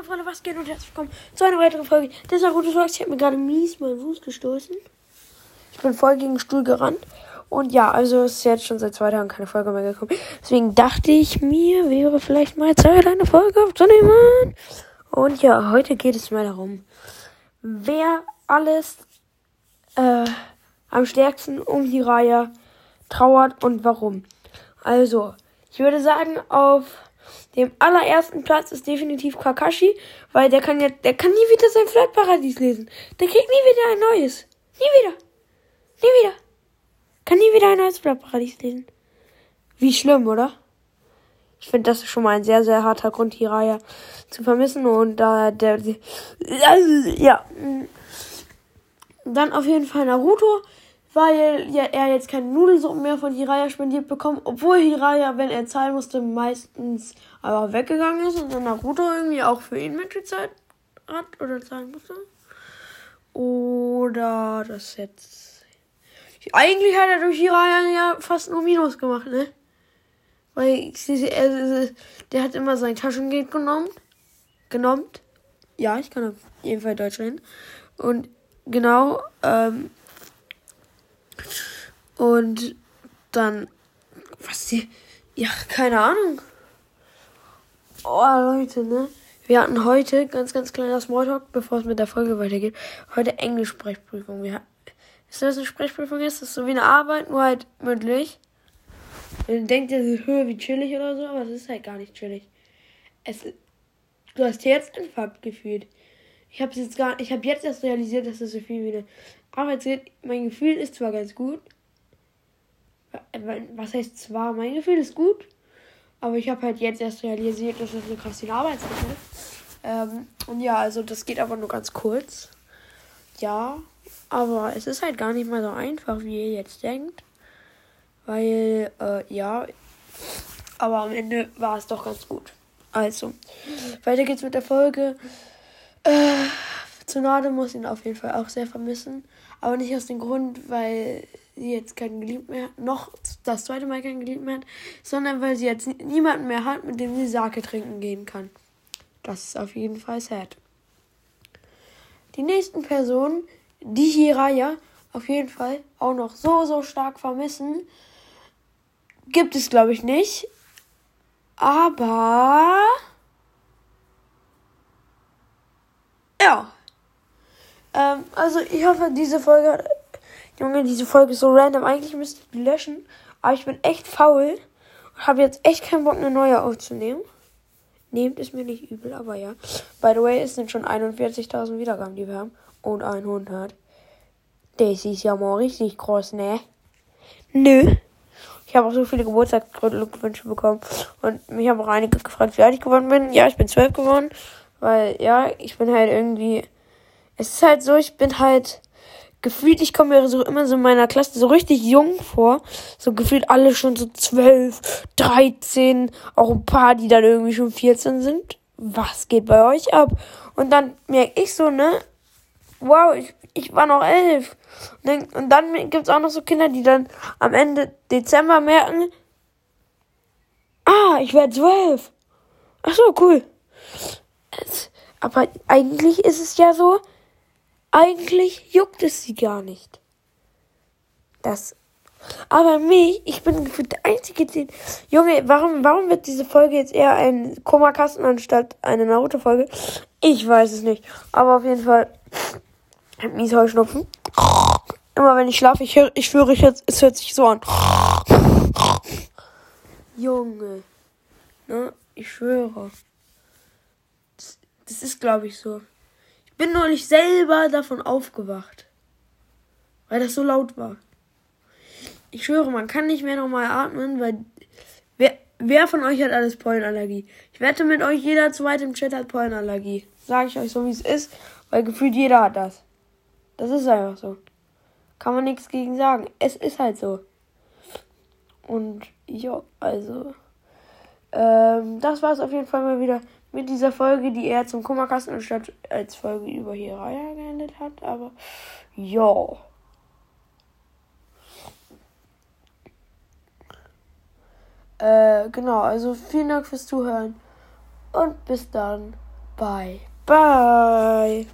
meine Freunde, was geht und herzlich willkommen zu einer weiteren Folge des Naruto Vlogs. Ich habe mir gerade mies meinen Fuß gestoßen. Ich bin voll gegen den Stuhl gerannt. Und ja, also ist jetzt schon seit zwei Tagen keine Folge mehr gekommen. Deswegen dachte ich mir, wäre vielleicht mal Zeit, eine Folge aufzunehmen. Und ja, heute geht es mal darum, wer alles äh, am stärksten um Hiraya trauert und warum. Also, ich würde sagen, auf dem allerersten Platz ist definitiv Kakashi, weil der kann ja, der kann nie wieder sein Flirtparadies lesen. Der kriegt nie wieder ein neues. Nie wieder. Nie wieder. Kann nie wieder ein neues Flirtparadies lesen. Wie schlimm, oder? Ich finde, das ist schon mal ein sehr, sehr harter Grund, Hiraya zu vermissen. Und da äh, der, der, ja. Dann auf jeden Fall Naruto weil ja, er jetzt keine Nudelsuppen mehr von Hiraya spendiert bekommt, obwohl Hiraya, wenn er zahlen musste, meistens aber weggegangen ist und dann Naruto irgendwie auch für ihn mitgezahlt hat oder zahlen musste. Oder das jetzt. Eigentlich hat er durch Hiraya ja fast nur Minus gemacht, ne? Weil er, der hat immer sein Taschengeld genommen. Genommen. Ja, ich kann auf jeden Fall Deutsch reden. Und genau, ähm, und dann, was die, ja, keine Ahnung. Oh, Leute, ne? Wir hatten heute, ganz, ganz kleiner Smalltalk, bevor es mit der Folge weitergeht, heute Englisch-Sprechprüfung. Wir, ist das eine Sprechprüfung ist? Das ist so wie eine Arbeit, nur halt mündlich. Dann denkt ihr, höher wie chillig oder so, aber es ist halt gar nicht chillig. Es, du hast Fakt gefühlt. Ich habe jetzt gar, ich habe jetzt erst realisiert, dass das so viel wie eine Arbeitszeit. Mein Gefühl ist zwar ganz gut, was heißt zwar, mein Gefühl ist gut, aber ich habe halt jetzt erst realisiert, dass das eine krasse Arbeitszeit ist. Ähm, und ja, also das geht aber nur ganz kurz. Ja, aber es ist halt gar nicht mal so einfach, wie ihr jetzt denkt. Weil, äh, ja, aber am Ende war es doch ganz gut. Also, weiter geht's mit der Folge. Äh, Tsunade muss ihn auf jeden Fall auch sehr vermissen. Aber nicht aus dem Grund, weil sie jetzt keinen Geliebten mehr hat, noch das zweite Mal keinen Geliebten mehr hat, sondern weil sie jetzt niemanden mehr hat, mit dem sie Sake trinken gehen kann. Das ist auf jeden Fall sad. Die nächsten Personen, die Hiraya auf jeden Fall auch noch so, so stark vermissen, gibt es, glaube ich, nicht. Aber. Ja. Ähm, also, ich hoffe, diese Folge Junge, diese Folge ist so random. Eigentlich müsste ich die löschen. Aber ich bin echt faul. Und habe jetzt echt keinen Bock, eine neue aufzunehmen. Nehmt es mir nicht übel, aber ja. By the way, es sind schon 41.000 Wiedergaben, die wir haben. Und 100. Das ist ja mal richtig groß, ne? Nö. Ich habe auch so viele Geburtstagsglückwünsche bekommen. Und mich haben auch einige gefragt, wie alt ich geworden bin. Ja, ich bin 12 geworden. Weil, ja, ich bin halt irgendwie. Es ist halt so, ich bin halt gefühlt, ich komme mir so immer so in meiner Klasse so richtig jung vor. So gefühlt alle schon so 12, 13, auch ein paar, die dann irgendwie schon 14 sind. Was geht bei euch ab? Und dann merke ich so, ne? Wow, ich, ich war noch elf. Und dann, und dann gibt's auch noch so Kinder, die dann am Ende Dezember merken, ah, ich werde zwölf. Ach so, cool. Aber eigentlich ist es ja so, eigentlich juckt es sie gar nicht. Das. Aber mich, ich bin gefühlt der einzige, den. Junge, warum, warum wird diese Folge jetzt eher ein Kummerkasten anstatt eine Naruto-Folge? Ich weiß es nicht. Aber auf jeden Fall. Mies Heuschnupfen. Immer wenn ich schlafe, ich, hör, ich schwöre, ich, es hört sich so an. Junge. Ne? Ich schwöre. Das, das ist, glaube ich, so bin neulich selber davon aufgewacht. Weil das so laut war. Ich schwöre, man kann nicht mehr normal atmen, weil wer, wer von euch hat alles Pollenallergie? Ich wette mit euch, jeder zweite im Chat hat Pollenallergie. Sage ich euch so, wie es ist, weil gefühlt jeder hat das. Das ist einfach so. Kann man nichts gegen sagen. Es ist halt so. Und ja, also. Ähm, das war es auf jeden Fall mal wieder mit dieser Folge, die eher zum Kummerkasten anstatt als Folge über Hiraya geendet hat. Aber ja. Äh, genau, also vielen Dank fürs Zuhören und bis dann. Bye. Bye.